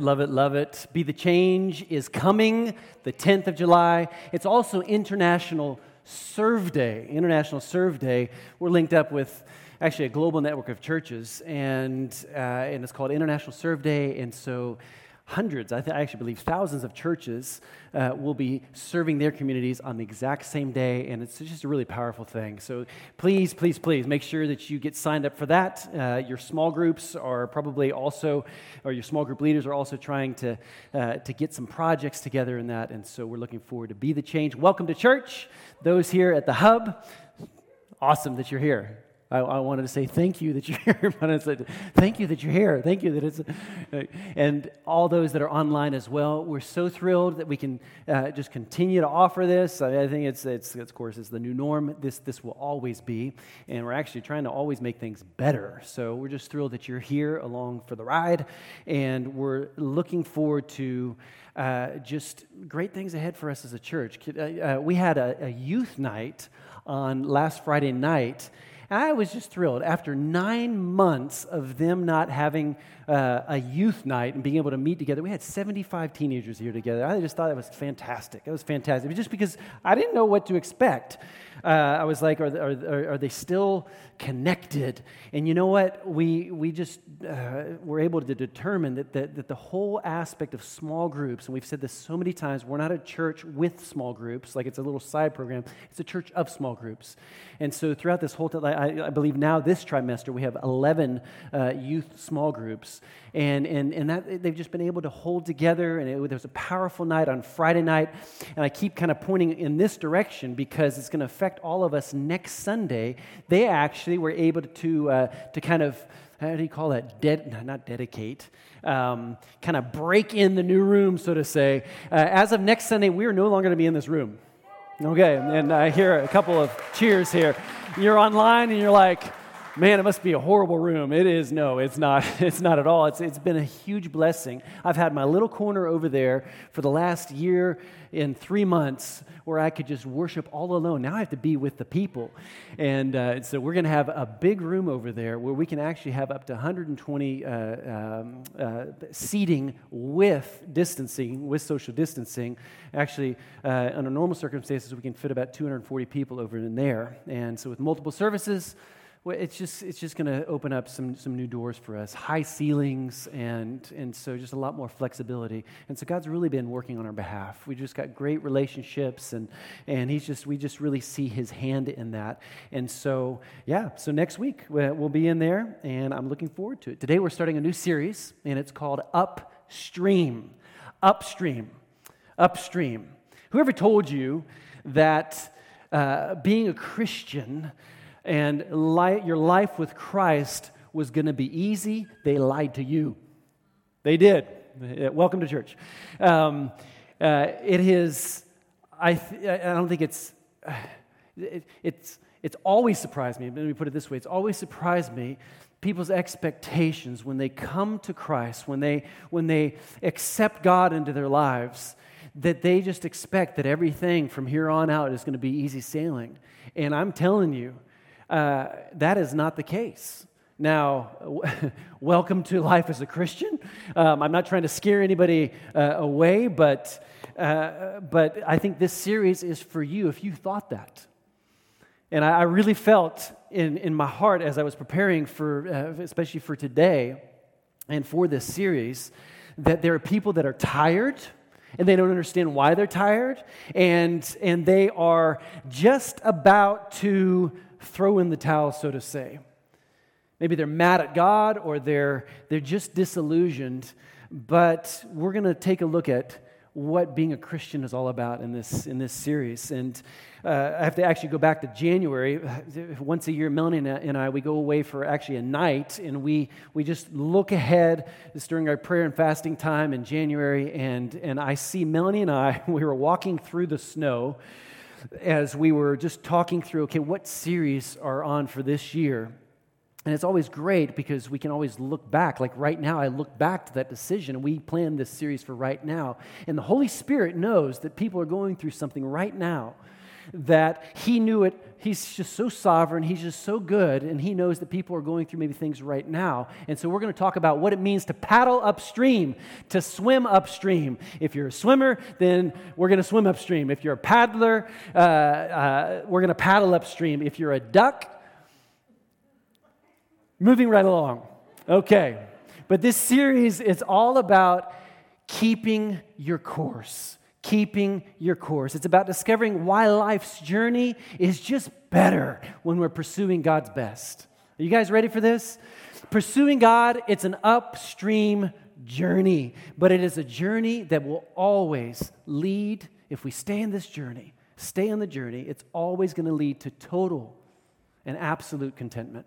Love it, love it. Be the Change is coming the 10th of July. It's also International Serve Day. International Serve Day. We're linked up with actually a global network of churches, and, uh, and it's called International Serve Day. And so hundreds, I, th- I, actually believe thousands of churches uh, will be serving their communities on the exact same day, and it's just a really powerful thing. So please, please, please make sure that you get signed up for that. Uh, your small groups are probably also, or your small group leaders are also trying to, uh, to get some projects together in that, and so we're looking forward to Be the Change. Welcome to church. Those here at the Hub, awesome that you're here. I, I, wanted to say thank you that you're here. but I said, thank you that you're here. Thank you that it's. And all those that are online as well, we're so thrilled that we can uh, just continue to offer this. I, I think it's, it's, it's, of course, it's the new norm. This, this will always be. And we're actually trying to always make things better. So we're just thrilled that you're here along for the ride. And we're looking forward to uh, just great things ahead for us as a church. Uh, uh, we had a, a youth night on last Friday night. I was just thrilled. After nine months of them not having uh, a youth night and being able to meet together, we had 75 teenagers here together. I just thought it was fantastic. It was fantastic. Just because I didn't know what to expect. Uh, I was like, are, are, are, they still connected? And you know what? We, we just uh, were able to determine that, that, that the whole aspect of small groups, and we've said this so many times, we're not a church with small groups, like it's a little side program, it's a church of small groups. And so throughout this whole time, I, believe now this trimester, we have 11 uh, youth small groups. And, and, and that, they've just been able to hold together. And it, there was a powerful night on Friday night. And I keep kind of pointing in this direction because it's going to affect all of us next Sunday. They actually were able to, uh, to kind of how do you call that? Not dedicate, um, kind of break in the new room, so to say. Uh, as of next Sunday, we are no longer going to be in this room. Okay, and I hear a couple of cheers here. You're online and you're like, man, it must be a horrible room. It is. No, it's not. It's not at all. It's, it's been a huge blessing. I've had my little corner over there for the last year and three months where I could just worship all alone. Now I have to be with the people. And uh, so we're going to have a big room over there where we can actually have up to 120 uh, um, uh, seating with distancing, with social distancing. Actually, uh, under normal circumstances, we can fit about 240 people over in there. And so with multiple services, it's just, it's just going to open up some, some new doors for us, high ceilings, and, and so just a lot more flexibility. And so God's really been working on our behalf. We just got great relationships, and, and he's just, we just really see his hand in that. And so, yeah, so next week we'll be in there, and I'm looking forward to it. Today we're starting a new series, and it's called Upstream. Upstream. Upstream. Whoever told you that uh, being a Christian, and li- your life with Christ was going to be easy, they lied to you. They did. Welcome to church. Um, uh, it is, I, th- I don't think it's, it, it's, it's always surprised me. Let me put it this way it's always surprised me people's expectations when they come to Christ, when they, when they accept God into their lives, that they just expect that everything from here on out is going to be easy sailing. And I'm telling you, uh, that is not the case. Now, welcome to life as a Christian. Um, I'm not trying to scare anybody uh, away, but, uh, but I think this series is for you if you thought that. And I, I really felt in, in my heart as I was preparing for, uh, especially for today and for this series, that there are people that are tired and they don't understand why they're tired, and, and they are just about to throw in the towel, so to say. Maybe they're mad at God or they're, they're just disillusioned, but we're going to take a look at what being a Christian is all about in this, in this series. And uh, I have to actually go back to January. Once a year, Melanie and I, we go away for actually a night, and we, we just look ahead. It's during our prayer and fasting time in January, and, and I see Melanie and I, we were walking through the snow as we were just talking through, okay, what series are on for this year? And it's always great because we can always look back. Like right now, I look back to that decision we planned this series for right now. And the Holy Spirit knows that people are going through something right now that he knew it. He's just so sovereign. He's just so good. And he knows that people are going through maybe things right now. And so we're going to talk about what it means to paddle upstream, to swim upstream. If you're a swimmer, then we're going to swim upstream. If you're a paddler, uh, uh, we're going to paddle upstream. If you're a duck, moving right along. Okay. But this series is all about keeping your course keeping your course. It's about discovering why life's journey is just better when we're pursuing God's best. Are you guys ready for this? Pursuing God, it's an upstream journey, but it is a journey that will always lead, if we stay in this journey, stay on the journey, it's always going to lead to total and absolute contentment.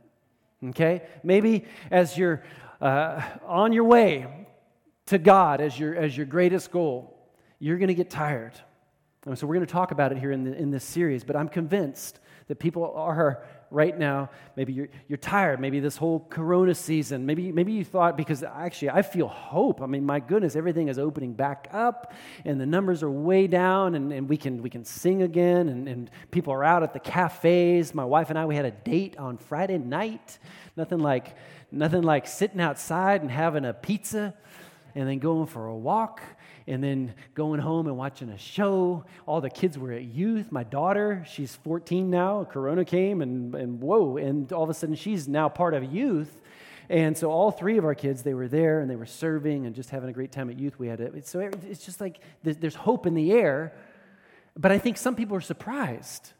Okay? Maybe as you're uh, on your way to God as your, as your greatest goal, you're going to get tired. And so we're going to talk about it here in, the, in this series, but I'm convinced that people are right now, maybe you're, you're tired, maybe this whole corona season, maybe, maybe you thought, because actually I feel hope. I mean, my goodness, everything is opening back up and the numbers are way down and, and we, can, we can sing again and, and people are out at the cafes. My wife and I, we had a date on Friday night. Nothing like, nothing like sitting outside and having a pizza and then going for a walk and then going home and watching a show. All the kids were at youth. My daughter, she's 14 now. Corona came, and, and whoa, and all of a sudden she's now part of youth. And so all three of our kids, they were there and they were serving and just having a great time at youth. We had it. So it's just like there's hope in the air. But I think some people are surprised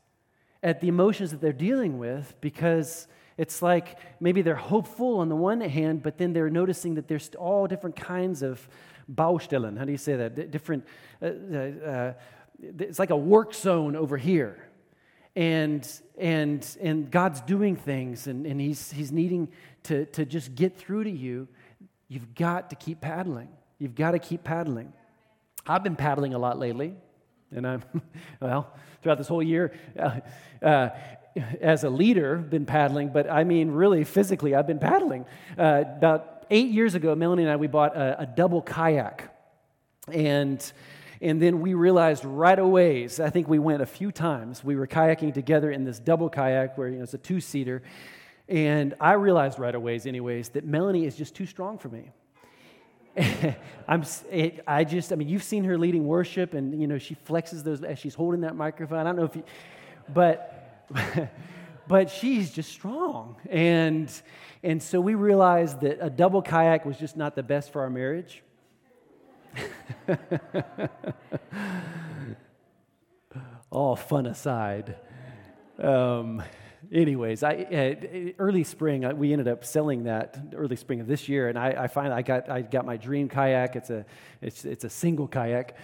at the emotions that they're dealing with because it's like maybe they're hopeful on the one hand, but then they're noticing that there's all different kinds of Baustellen. How do you say that? D- different, uh, uh, uh, it's like a work zone over here. And, and, and God's doing things, and, and he's, he's needing to, to just get through to you. You've got to keep paddling. You've got to keep paddling. I've been paddling a lot lately, and I'm, well, throughout this whole year, uh, uh, as a leader, been paddling, but I mean, really, physically, I've been paddling. Uh, about eight years ago, Melanie and I, we bought a, a double kayak. And and then we realized right away, I think we went a few times, we were kayaking together in this double kayak where you know, it's a two seater. And I realized right away, anyways, that Melanie is just too strong for me. I'm, it, I just, I mean, you've seen her leading worship, and you know she flexes those as she's holding that microphone. I don't know if you, but, but she's just strong, and and so we realized that a double kayak was just not the best for our marriage. All fun aside. Um, anyways, I, uh, early spring, uh, we ended up selling that early spring of this year, and I, I finally I got, I got my dream kayak. It's a, it's, it's a single kayak.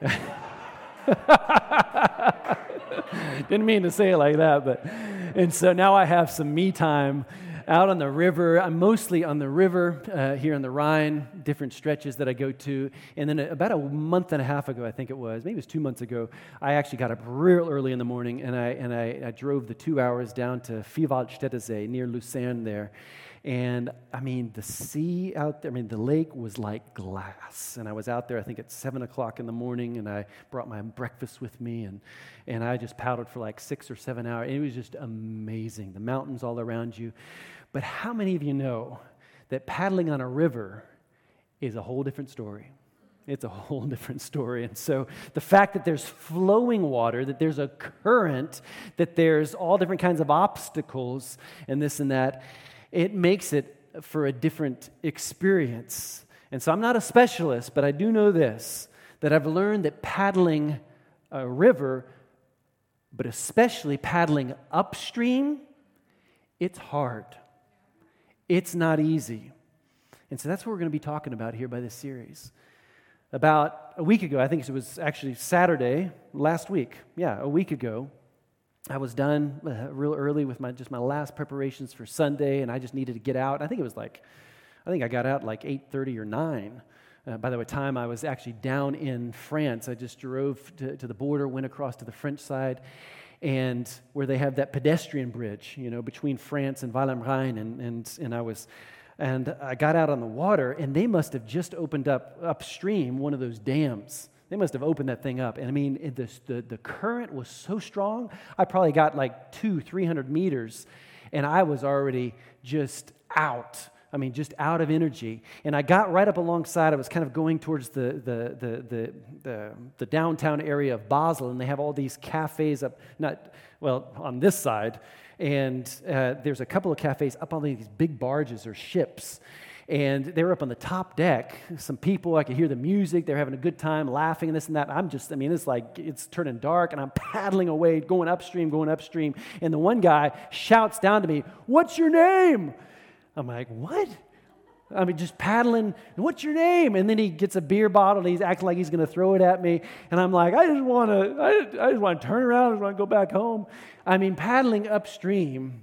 Didn't mean to say it like that, but, and so now I have some me time out on the river. I'm mostly on the river uh, here on the Rhine, different stretches that I go to. And then about a month and a half ago, I think it was, maybe it was two months ago, I actually got up real early in the morning and I, and I, I drove the two hours down to Vierwaldstättersee near Lucerne there. And I mean, the sea out there, I mean, the lake was like glass. And I was out there, I think, at 7 o'clock in the morning, and I brought my breakfast with me, and, and I just paddled for like six or seven hours. It was just amazing. The mountains all around you. But how many of you know that paddling on a river is a whole different story? It's a whole different story. And so the fact that there's flowing water, that there's a current, that there's all different kinds of obstacles and this and that, it makes it for a different experience. And so I'm not a specialist, but I do know this that I've learned that paddling a river, but especially paddling upstream, it's hard. It's not easy. And so that's what we're going to be talking about here by this series. About a week ago, I think it was actually Saturday, last week, yeah, a week ago, I was done uh, real early with my, just my last preparations for Sunday, and I just needed to get out. I think it was like, I think I got out like 8.30 or 9. Uh, by the way, time I was actually down in France. I just drove to, to the border, went across to the French side, and where they have that pedestrian bridge, you know, between France and Rhein, and, and, and I was, and I got out on the water, and they must have just opened up upstream one of those dams they must have opened that thing up. And I mean, it, the, the, current was so strong, I probably got like two, 300 meters, and I was already just out. I mean, just out of energy. And I got right up alongside. I was kind of going towards the, the, the, the, the, the downtown area of Basel, and they have all these cafes up, not, well, on this side. And uh, there's a couple of cafes up on these big barges or ships and they were up on the top deck. Some people, I could hear the music. They're having a good time, laughing and this and that. I'm just, I mean, it's like it's turning dark, and I'm paddling away, going upstream, going upstream. And the one guy shouts down to me, What's your name? I'm like, What? I mean, just paddling, what's your name? And then he gets a beer bottle and he's acting like he's going to throw it at me. And I'm like, I just want to, I, I just want to turn around. I just want to go back home. I mean, paddling upstream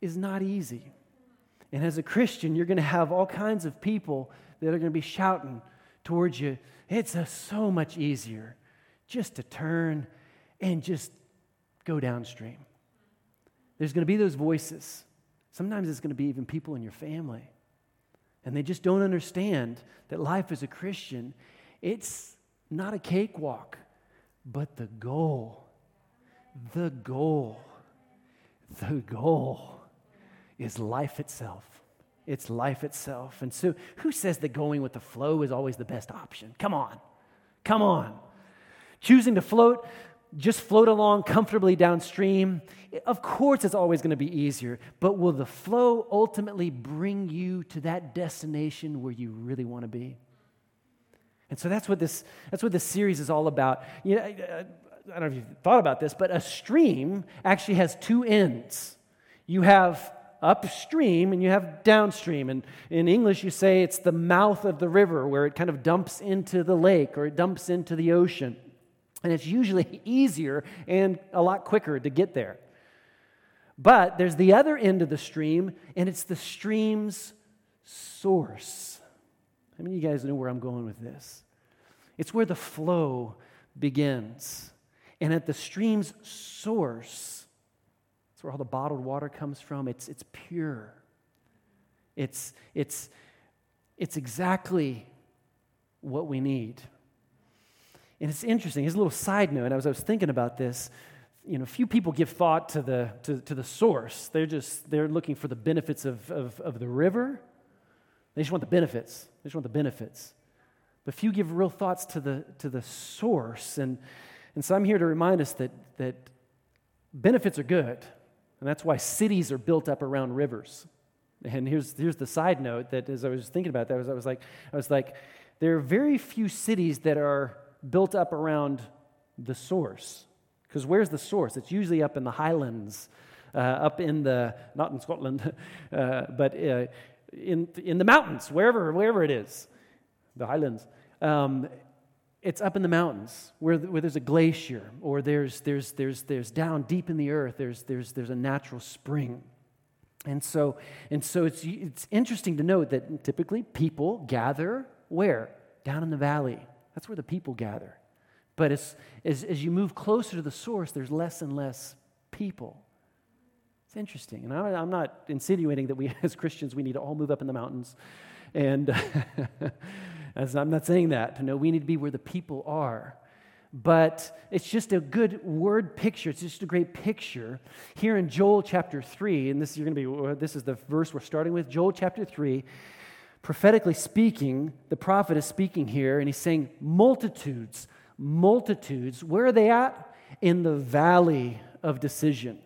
is not easy. And as a Christian, you're going to have all kinds of people that are going to be shouting towards you. It's a, so much easier just to turn and just go downstream. There's going to be those voices. Sometimes it's going to be even people in your family. And they just don't understand that life as a Christian, it's not a cakewalk, but the goal, the goal, the goal is life itself. It's life itself. And so, who says that going with the flow is always the best option? Come on. Come on. Choosing to float, just float along comfortably downstream, of course it's always going to be easier, but will the flow ultimately bring you to that destination where you really want to be? And so that's what this, that's what this series is all about. You know, I don't know if you've thought about this, but a stream actually has two ends. You have upstream and you have downstream. And in English, you say it's the mouth of the river where it kind of dumps into the lake or it dumps into the ocean. And it's usually easier and a lot quicker to get there. But there's the other end of the stream, and it's the stream's source. I mean, you guys know where I'm going with this. It's where the flow begins. And at the stream's source, where all the bottled water comes from. It's, it's pure. It's, it's, it's exactly what we need. And it's interesting. Here's a little side note. As I was thinking about this, you know, few people give thought to the, to, to the source. They're just, they're looking for the benefits of, of, of the river. They just want the benefits. They just want the benefits. But few give real thoughts to the, to the source. And, and so I'm here to remind us that, that benefits are good. And that's why cities are built up around rivers. And here's, here's the side note that as I was thinking about that, was, I was like, I was like, there are very few cities that are built up around the source. Because where's the source? It's usually up in the highlands, uh, up in the, not in Scotland, uh, but uh, in, in the mountains, wherever, wherever it is, the highlands. Um, it's up in the mountains where, where there's a glacier or there's, there's, there's, there's down deep in the earth, there's, there's, there's a natural spring. And so, and so it's, it's interesting to note that typically people gather where? Down in the valley. That's where the people gather. But as, as, as you move closer to the source, there's less and less people. It's interesting. And I'm, I'm not insinuating that we as Christians, we need to all move up in the mountains and As I'm not saying that. No, we need to be where the people are. But it's just a good word picture. It's just a great picture. Here in Joel chapter 3, and this, you're going to be, uh, this is the verse we're starting with, Joel chapter 3. Prophetically speaking, the prophet is speaking here, and he's saying, multitudes, multitudes, where are they at? In the valley of decision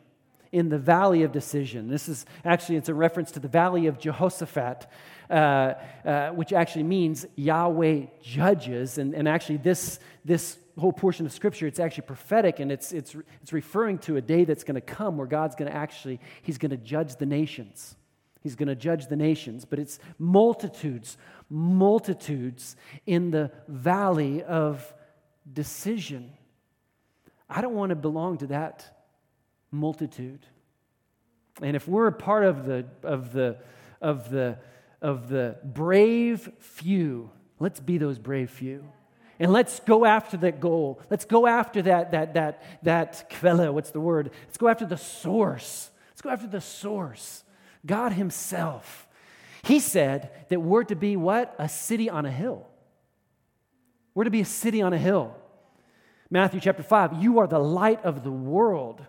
in the valley of decision. This is actually, it's a reference to the valley of Jehoshaphat, uh, uh, which actually means Yahweh judges. And, and actually, this, this whole portion of Scripture, it's actually prophetic, and it's, it's, it's referring to a day that's going to come where God's going to actually, he's going to judge the nations. He's going to judge the nations, but it's multitudes, multitudes in the valley of decision. I don't want to belong to that multitude. And if we're a part of the, of the, of the, of the brave few, let's be those brave few. And let's go after that goal. Let's go after that, that, that, that Quelle, what's the word? Let's go after the source. Let's go after the source. God Himself. He said that we're to be what? A city on a hill. We're to be a city on a hill. Matthew chapter 5, you are the light of the world.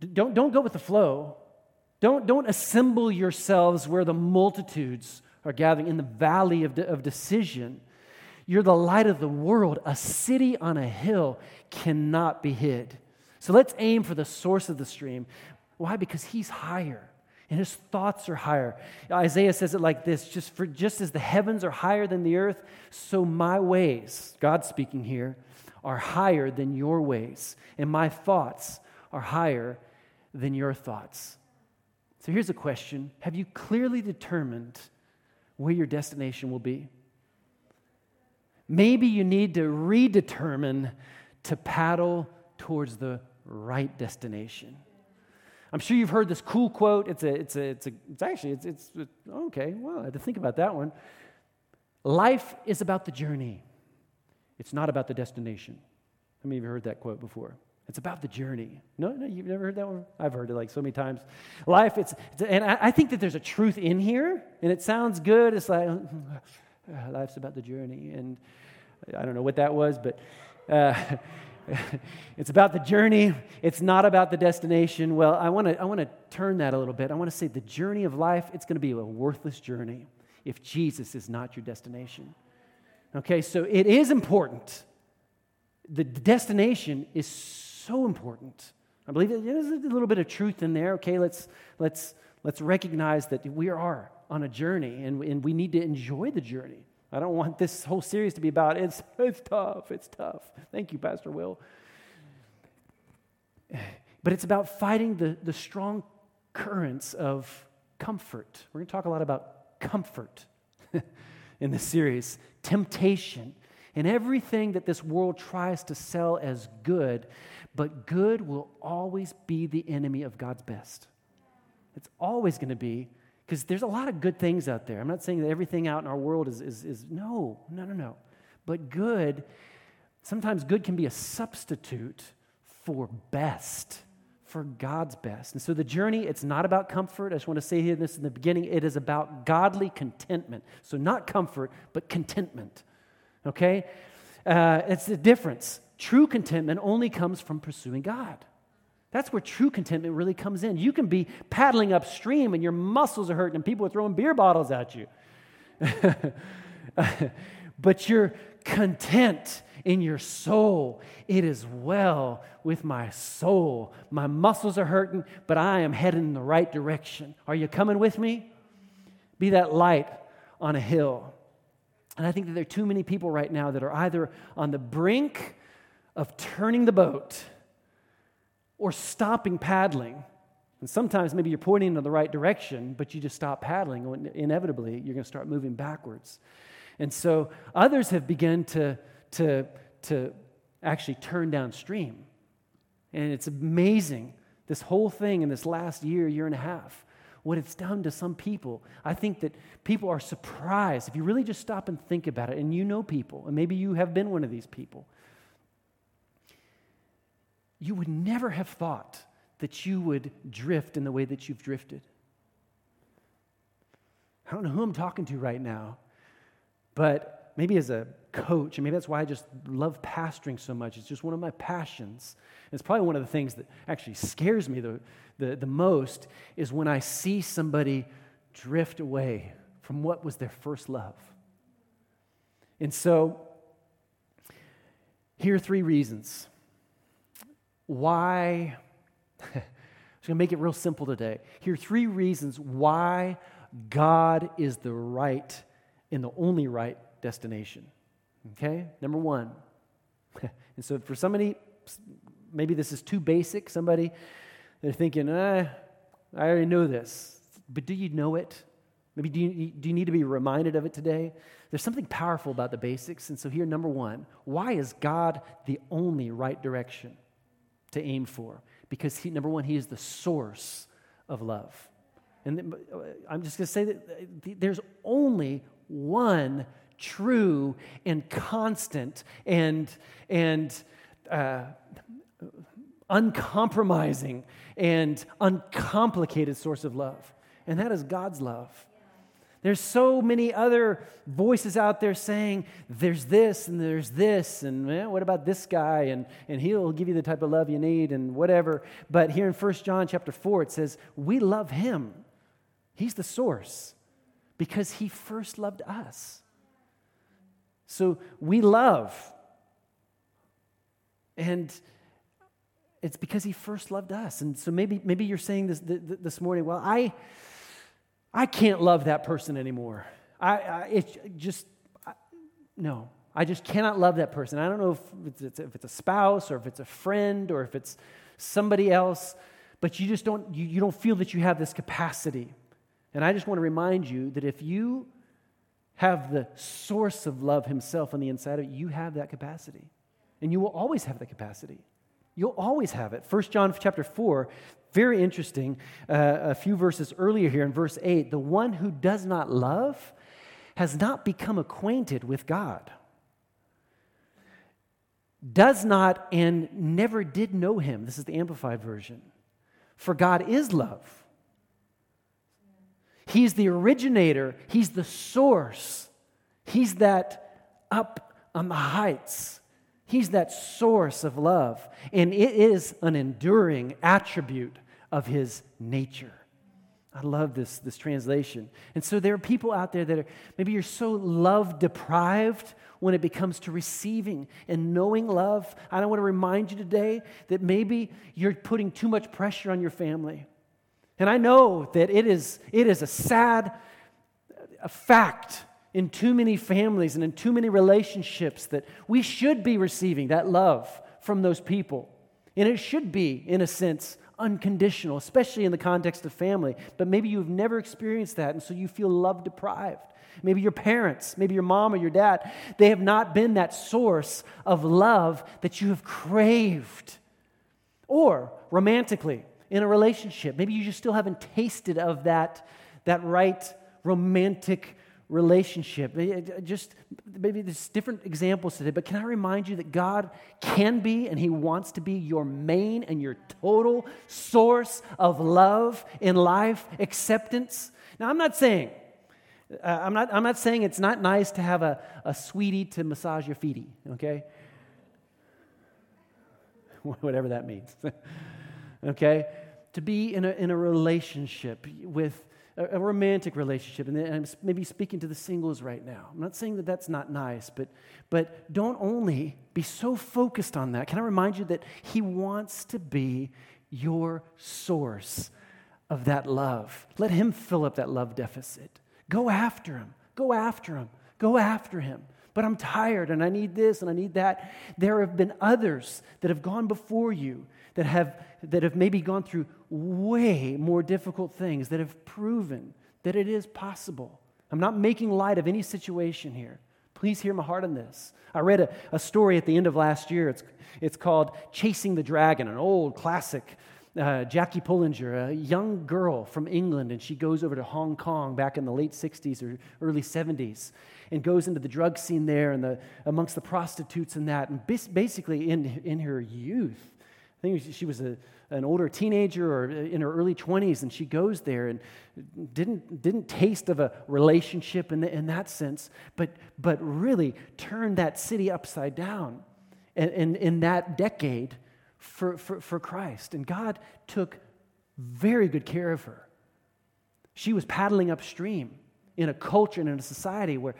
Don't, don't go with the flow. Don't, don't assemble yourselves where the multitudes are gathering in the valley of, de- of decision. You're the light of the world. A city on a hill cannot be hid. So let's aim for the source of the stream. Why? Because he's higher and his thoughts are higher. Isaiah says it like this just, for, just as the heavens are higher than the earth, so my ways, God speaking here, are higher than your ways, and my thoughts are higher than your thoughts. So here's a question Have you clearly determined where your destination will be? Maybe you need to redetermine to paddle towards the right destination. I'm sure you've heard this cool quote. It's, a, it's, a, it's, a, it's actually, it's, it's, okay, well, I had to think about that one. Life is about the journey, it's not about the destination. How many of you heard that quote before? It's about the journey. No, no, you've never heard that one? I've heard it like so many times. Life, it's, and I, I, think that there's a truth in here, and it sounds good. It's like, life's about the journey. And I don't know what that was, but uh, it's about the journey. It's not about the destination. Well, I want to I want to turn that a little bit. I want to say the journey of life, it's going to be a worthless journey if Jesus is not your destination. Okay, so it is important. The destination is so important. I believe there's a little bit of truth in there. Okay, let's, let's, let's recognize that we are on a journey and, and we need to enjoy the journey. I don't want this whole series to be about it's, it's tough, it's tough. Thank you, Pastor Will. But it's about fighting the, the strong currents of comfort. We're going to talk a lot about comfort in this series, temptation, and everything that this world tries to sell as good but good will always be the enemy of God's best. It's always going to be, because there's a lot of good things out there. I'm not saying that everything out in our world is, is, is no, no, no, no. But good, sometimes good can be a substitute for best, for God's best. And so the journey, it's not about comfort. I just want to say here this in the beginning. It is about godly contentment. So not comfort, but contentment. Okay? Uh, it's the difference. True contentment only comes from pursuing God. That's where true contentment really comes in. You can be paddling upstream and your muscles are hurting and people are throwing beer bottles at you. but you're content in your soul. It is well with my soul. My muscles are hurting, but I am heading in the right direction. Are you coming with me? Be that light on a hill. And I think that there are too many people right now that are either on the brink of turning the boat or stopping paddling. And sometimes maybe you're pointing in the right direction, but you just stop paddling. Inevitably, you're going to start moving backwards. And so others have begun to, to, to actually turn downstream. And it's amazing, this whole thing in this last year, year and a half, what it's done to some people. I think that people are surprised. If you really just stop and think about it, and you know people, and maybe you have been one of these people, you would never have thought that you would drift in the way that you've drifted. I don't know who I'm talking to right now, but maybe as a coach, and maybe that's why I just love pastoring so much. It's just one of my passions. it's probably one of the things that actually scares me the, the, the most is when I see somebody drift away from what was their first love. And so, here are three reasons why, I'm going to make it real simple today. Here are three reasons why God is the right and the only right destination. Okay? Number one. and so for somebody, maybe this is too basic. Somebody, they're thinking, eh, I already know this. But do you know it? Maybe do you, do you need to be reminded of it today? There's something powerful about the basics. And so here, number one, why is God the only right direction? to aim for because he, number one, he is the source of love. And uh, I'm just going to say that uh, there's only one true and constant and, and uh, uncompromising and uncomplicated source of love, and that is God's love. There's so many other voices out there saying, there's this and there's this, and eh, what about this guy? And, and he'll give you the type of love you need and whatever. But here in 1 John chapter 4, it says, we love him. He's the source because he first loved us. So we love. And it's because he first loved us. And so maybe, maybe you're saying this, this morning, well, I, I can't love that person anymore. I, I it's just, I, no, I just cannot love that person. I don't know if it's, if it's a spouse or if it's a friend or if it's somebody else, but you just don't, you, you don't feel that you have this capacity. And I just want to remind you that if you have the source of love himself on the inside of you, you have that capacity. And you will always have that capacity. You'll always have it. 1 John chapter 4, very interesting. Uh, a few verses earlier here in verse 8 the one who does not love has not become acquainted with God, does not and never did know him. This is the Amplified Version. For God is love. He's the originator, He's the source, He's that up on the heights. He's that source of love, and it is an enduring attribute of his nature. I love this, this translation. And so there are people out there that are maybe you're so love deprived when it becomes to receiving and knowing love. I don't want to remind you today that maybe you're putting too much pressure on your family. And I know that it is, it is a sad a fact in too many families and in too many relationships that we should be receiving that love from those people. And it should be, in a sense, unconditional, especially in the context of family. But maybe you've never experienced that, and so you feel love deprived. Maybe your parents, maybe your mom or your dad, they have not been that source of love that you have craved. Or romantically, in a relationship, maybe you just still haven't tasted of that, that right romantic relationship. Just maybe there's different examples today, but can I remind you that God can be and He wants to be your main and your total source of love in life, acceptance? Now, I'm not saying. Uh, I'm, not, I'm not saying it's not nice to have a, a sweetie to massage your feetie, okay? Whatever that means. okay? To be in a, in a relationship with a, a romantic relationship, and I'm maybe speaking to the singles right now. I'm not saying that that's not nice, but, but don't only be so focused on that. Can I remind you that He wants to be your source of that love? Let Him fill up that love deficit. Go after Him. Go after Him. Go after Him but I'm tired and I need this and I need that. There have been others that have gone before you that have, that have maybe gone through way more difficult things that have proven that it is possible. I'm not making light of any situation here. Please hear my heart on this. I read a, a story at the end of last year. It's, it's called Chasing the Dragon, an old classic. Uh, Jackie Pullinger, a young girl from England, and she goes over to Hong Kong back in the late 60s or early 70s and goes into the drug scene there and the, amongst the prostitutes and that. And basically, in, in her youth, I think she was a, an older teenager or in her early 20s, and she goes there and didn't, didn't taste of a relationship in, the, in that sense, but, but really turned that city upside down in, in, in that decade for, for, for Christ. And God took very good care of her. She was paddling upstream in a culture and in a society where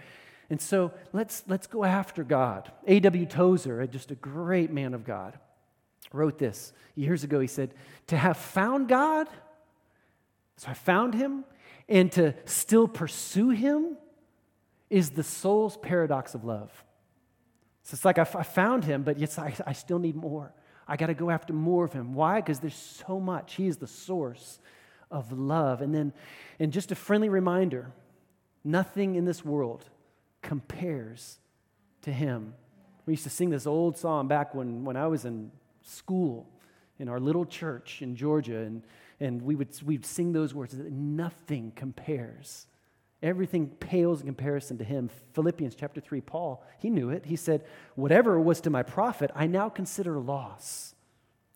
and so let's, let's go after God. A.W. Tozer, just a great man of God, wrote this years ago. He said, To have found God, so I found him, and to still pursue him is the soul's paradox of love. So it's like I, found him, but yes, I, I still need more. I got to go after more of him. Why? Because there's so much. He is the source of love. And then, and just a friendly reminder nothing in this world compares to him. We used to sing this old song back when, when I was in school in our little church in Georgia, and, and we would we'd sing those words that nothing compares. Everything pales in comparison to him. Philippians chapter 3, Paul, he knew it. He said, Whatever was to my profit, I now consider loss.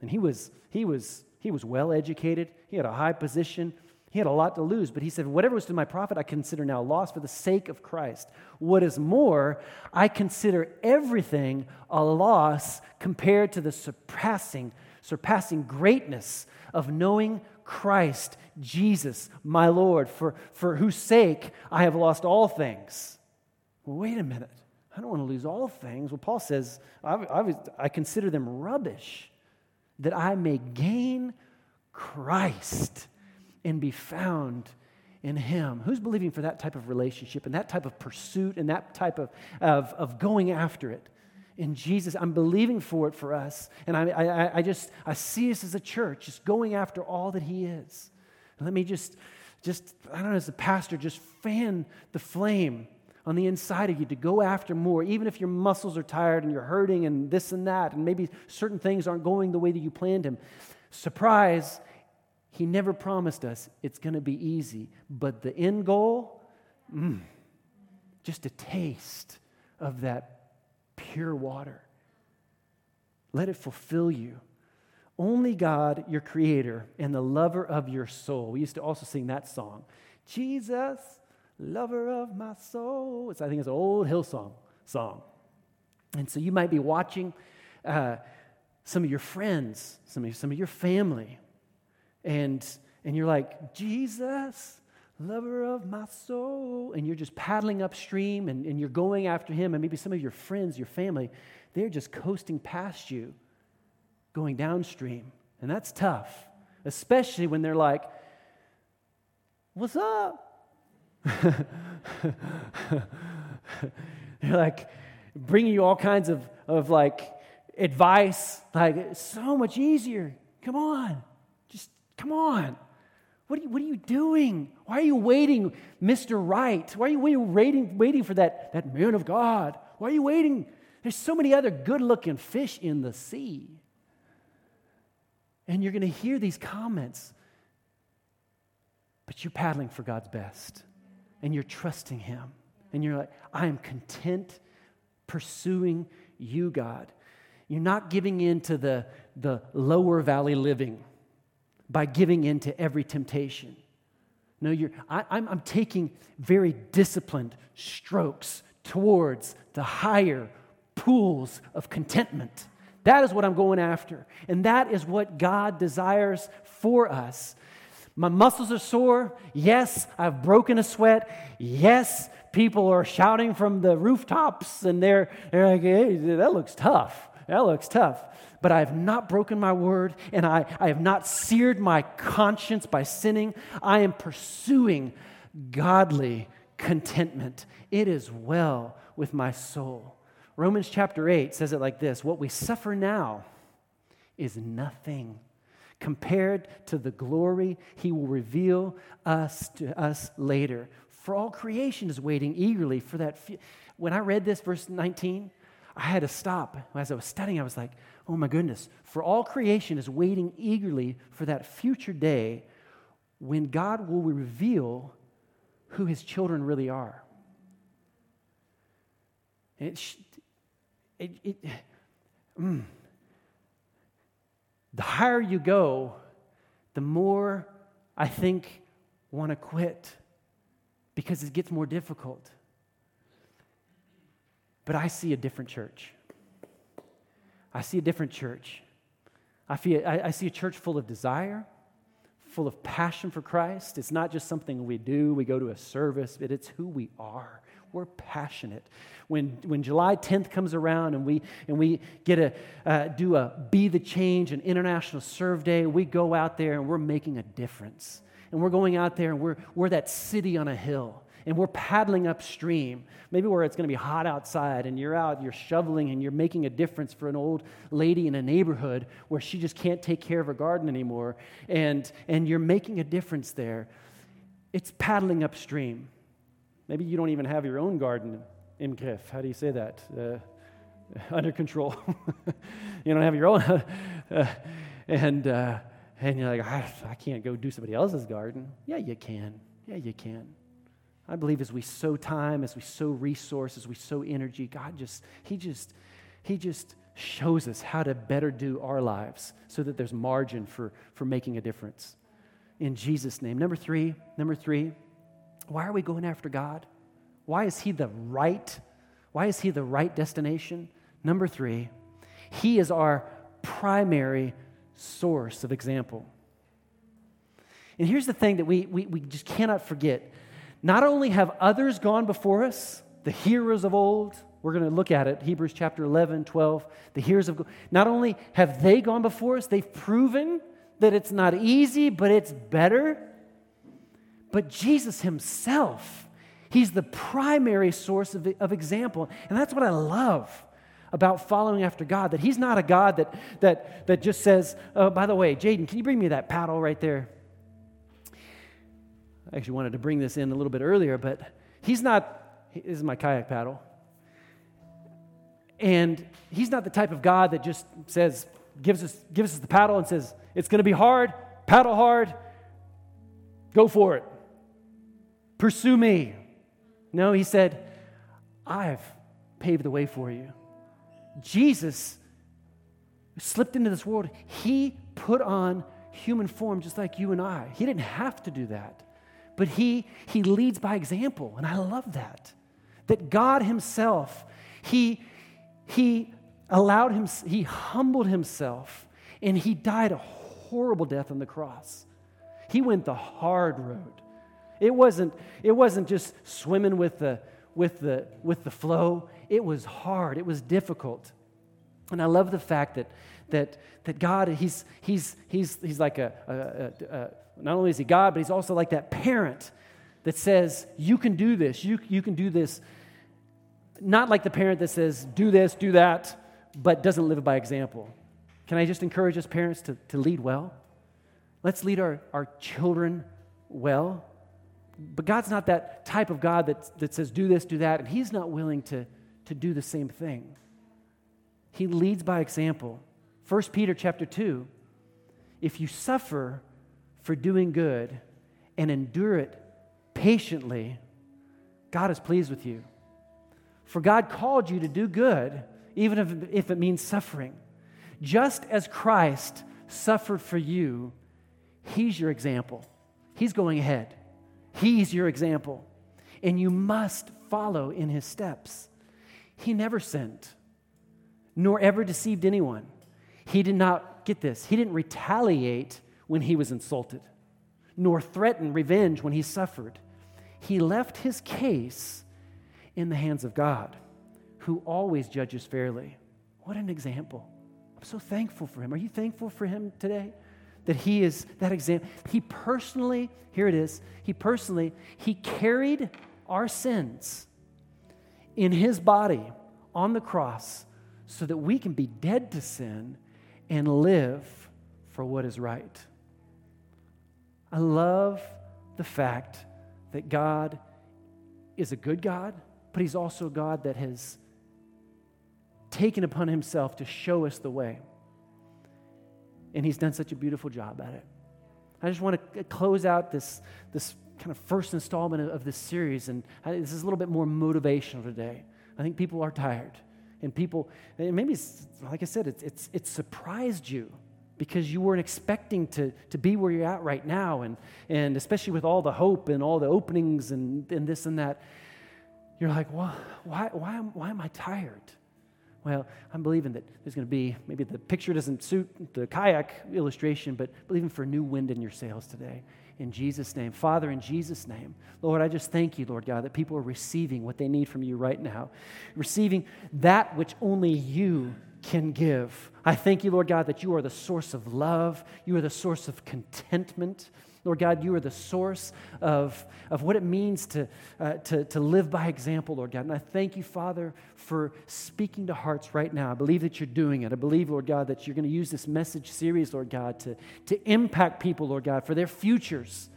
And he was, he was, he was well educated, he had a high position, He had a lot to lose, but he said, Whatever was to my profit, I consider now loss for the sake of Christ. What is more, I consider everything a loss compared to the surpassing, surpassing greatness of knowing Christ, Jesus, my Lord, for, for whose sake I have lost all things. Well, wait a minute. I don't want to lose all things. Well, Paul says, I, I, I consider them rubbish that I may gain Christ and be found in Him. Who's believing for that type of relationship and that type of pursuit and that type of, of, of going after it? In Jesus, I'm believing for it for us. And I, I, I just, I see us as a church just going after all that He is. Let me just, just, I don't know, as a pastor, just fan the flame on the inside of you to go after more, even if your muscles are tired and you're hurting and this and that, and maybe certain things aren't going the way that you planned them. Surprise, he never promised us it's going to be easy, but the end goal, mm, just a taste of that pure water. Let it fulfill you. Only God, your creator, and the lover of your soul. We used to also sing that song. Jesus, lover of my soul. It's, I think it's an old Hillsong song. And so you might be watching uh, some of your friends, some of, some of your family, and, and you're like, Jesus, lover of my soul. And you're just paddling upstream and, and you're going after him. And maybe some of your friends, your family, they're just coasting past you, going downstream. And that's tough, especially when they're like, What's up? they're like bringing you all kinds of, of like advice, like, so much easier. Come on. Come on. What are, you, what are you doing? Why are you waiting, Mr. Right? Why are you waiting, waiting for that, that man of God? Why are you waiting? There's so many other good looking fish in the sea. And you're going to hear these comments, but you're paddling for God's best and you're trusting Him. And you're like, I am content pursuing you, God. You're not giving in to the, the lower valley living by giving in to every temptation. No, you're, I, I'm, I'm taking very disciplined strokes towards the higher pools of contentment. That is what I'm going after. And that is what God desires for us. My muscles are sore. Yes, I've broken a sweat. Yes, people are shouting from the rooftops and they're, they're like, hey, that looks tough. That looks tough but I have not broken my word, and I, I have not seared my conscience by sinning. I am pursuing godly contentment. It is well with my soul. Romans chapter 8 says it like this What we suffer now is nothing compared to the glory he will reveal us to us later. For all creation is waiting eagerly for that. When I read this, verse 19, I had to stop. As I was studying, I was like, oh my goodness, for all creation is waiting eagerly for that future day when God will reveal who his children really are. It, it, it mm, the higher you go, the more I think want to quit because it gets more difficult. But I see a different church. I see a different church. I, feel, I, I see a church full of desire, full of passion for Christ. It's not just something we do, we go to a service, but it's who we are. We're passionate. When, when July 10th comes around and we, and we get to uh, do a Be the Change, an international serve day, we go out there and we're making a difference. And we're going out there and we're, we're that city on a hill and we're paddling upstream, maybe where it's going to be hot outside, and you're out, you're shoveling, and you're making a difference for an old lady in a neighborhood where she just can't take care of her garden anymore, and, and you're making a difference there. It's paddling upstream. Maybe you don't even have your own garden in Griff. How do you say that? Uh, under control. you don't have your own. uh, and, uh, and you're like, I, I can't go do somebody else's garden. Yeah, you can. Yeah, you can. I believe as we sow time, as we sow resources, we sow energy, God just, He just, He just shows us how to better do our lives so that there's margin for, for making a difference. in Jesus' name. Number three, number three, why are we going after God? Why is He the right? Why is He the right destination? Number three, He is our primary source of example. And here's the thing that we, we, we just cannot forget. Not only have others gone before us, the heroes of old, we're going to look at it, Hebrews chapter 11, 12, the heroes of not only have they gone before us, they've proven that it's not easy, but it's better. But Jesus himself, he's the primary source of, of example. And that's what I love about following after God, that he's not a God that, that, that just says, oh, by the way, Jaden, can you bring me that paddle right there? Actually wanted to bring this in a little bit earlier, but he's not, this is my kayak paddle. And he's not the type of God that just says, gives us, gives us the paddle and says, it's going to be hard, paddle hard, go for it. Pursue me. No, he said, I've paved the way for you. Jesus slipped into this world. He put on human form just like you and I. He didn't have to do that. But he, he leads by example, and I love that. That God Himself, He, he allowed Him, He humbled Himself, and He died a horrible death on the cross. He went the hard road. It wasn't, it wasn't just swimming with the, with, the, with the flow, it was hard, it was difficult. And I love the fact that, that, that God, he's, he's, he's, he's like a, a, a, a not only is he God, but he's also like that parent that says, You can do this, you, you can do this. Not like the parent that says, Do this, do that, but doesn't live by example. Can I just encourage us parents to, to lead well? Let's lead our, our children well. But God's not that type of God that, that says, Do this, do that, and He's not willing to, to do the same thing. He leads by example. 1 Peter chapter 2 if you suffer for doing good and endure it patiently, God is pleased with you. For God called you to do good, even if, if it means suffering. Just as Christ suffered for you, He's your example. He's going ahead. He's your example. And you must follow in His steps. He never sinned, nor ever deceived anyone. He did not, get this, He didn't retaliate when he was insulted, nor threaten revenge when he suffered. He left his case in the hands of God, who always judges fairly. What an example. I'm so thankful for him. Are you thankful for him today? That he is that example. He personally, here it is, he personally, he carried our sins in his body on the cross so that we can be dead to sin and live for what is right. I love the fact that God is a good God, but He's also a God that has taken upon Himself to show us the way. And He's done such a beautiful job at it. I just want to close out this, this kind of first installment of, this series, and this is a little bit more motivational today. I think people are tired. And people, and maybe, like I said, it's, it's, it surprised you because you weren't expecting to, to be where you're at right now. And, and especially with all the hope and all the openings and, and this and that, you're like, well, why, why, am, why am I tired? Well, I'm believing that there's going to be, maybe the picture doesn't suit the kayak illustration, but believing for new wind in your sails today. In Jesus' name. Father, in Jesus' name. Lord, I just thank you, Lord God, that people are receiving what they need from you right now, receiving that which only you can give. I thank you, Lord God, that you are the source of love. You are the source of contentment. Lord God, you are the source of, of what it means to, uh, to, to live by example, Lord God. And I thank you, Father, for speaking to hearts right now. I believe that you're doing it. I believe, Lord God, that you're going to use this message series, Lord God, to, to impact people, Lord God, for their futures.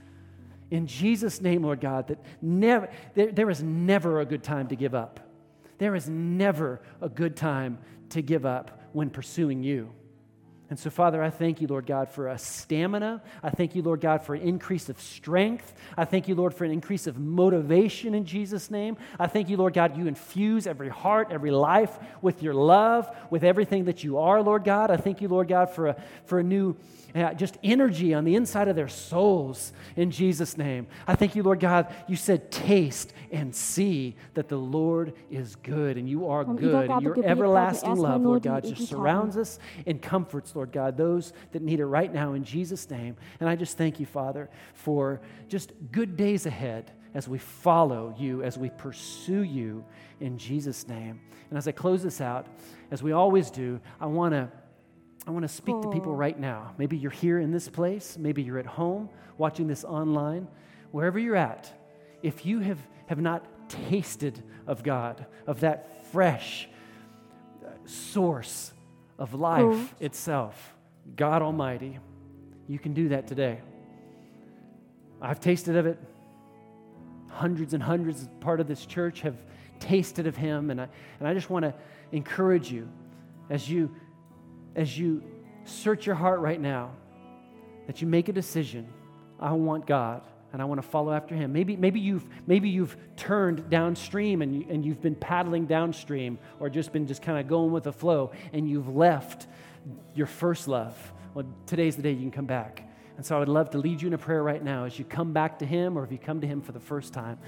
In Jesus' name, Lord God, that never, there, there is never a good time to give up. There is never a good time to give up when pursuing you. And so, Father, I thank you, Lord God, for a stamina. I thank you, Lord God, for an increase of strength. I thank you, Lord, for an increase of motivation in Jesus' name. I thank you, Lord God, you infuse every heart, every life with your love, with everything that you are, Lord God. I thank you, Lord God, for a, for a new uh, just energy on the inside of their souls in Jesus' name. I thank you, Lord God. You said, taste and see that the Lord is good and you are good. And your everlasting love, Lord God, just surrounds us and comforts, Lord God, those that need it right now in Jesus' name. And I just thank you, Father, for just good days ahead as we follow you, as we pursue you in Jesus' name. And as I close this out, as we always do, I want to I want to speak oh. to people right now. Maybe you're here in this place, maybe you're at home watching this online, wherever you're at. If you have, have not tasted of God, of that fresh uh, source of life itself, God Almighty, you can do that today. I've tasted of it. Hundreds and hundreds of part of this church have tasted of Him, and I, and I just want to encourage you as you as you search your heart right now, that you make a decision. I want God and I want to follow after him. Maybe, maybe, you've, maybe you've turned downstream and, you, and you've been paddling downstream or just been just kind of going with the flow and you've left your first love. Well, today's the day you can come back. And so I would love to lead you in a prayer right now as you come back to him or if you come to him for the first time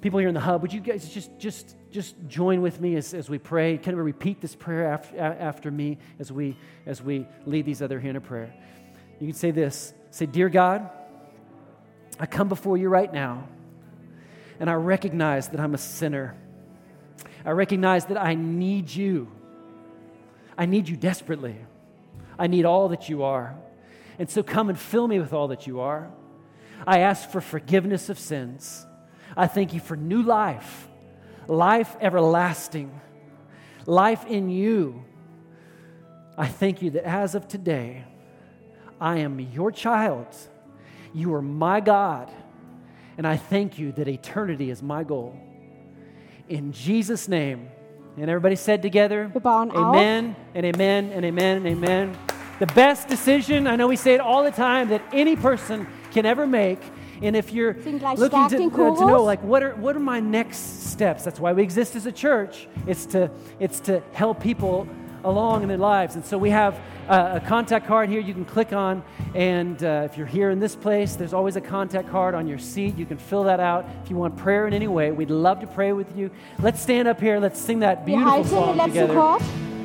people here in the hub, would you guys just, just, just join with me as, as we pray? Kind of repeat this prayer after, after me as we, as we lead these other here in a prayer. You can say this Say, Dear God, I come before you right now, and I recognize that I'm a sinner. I recognize that I need you. I need you desperately. I need all that you are. And so come and fill me with all that you are. I ask for forgiveness of sins. I thank you for new life, life everlasting, life in you. I thank you that as of today, I am your child. You are my God. And I thank you that eternity is my goal. In Jesus' name. And everybody said together, Amen and amen and amen and amen. The best decision, I know we say it all the time, that any person can ever make and if you're looking to, uh, to know, like, what are, what are my next steps? That's why we exist as a church. It's to, it's to help people along in their lives. And so we have a contact card here you can click on. And uh, if you're here in this place, there's always a contact card on your seat. You can fill that out. If you want prayer in any way, we'd love to pray with you. Let's stand up here. Let's sing that beautiful song together.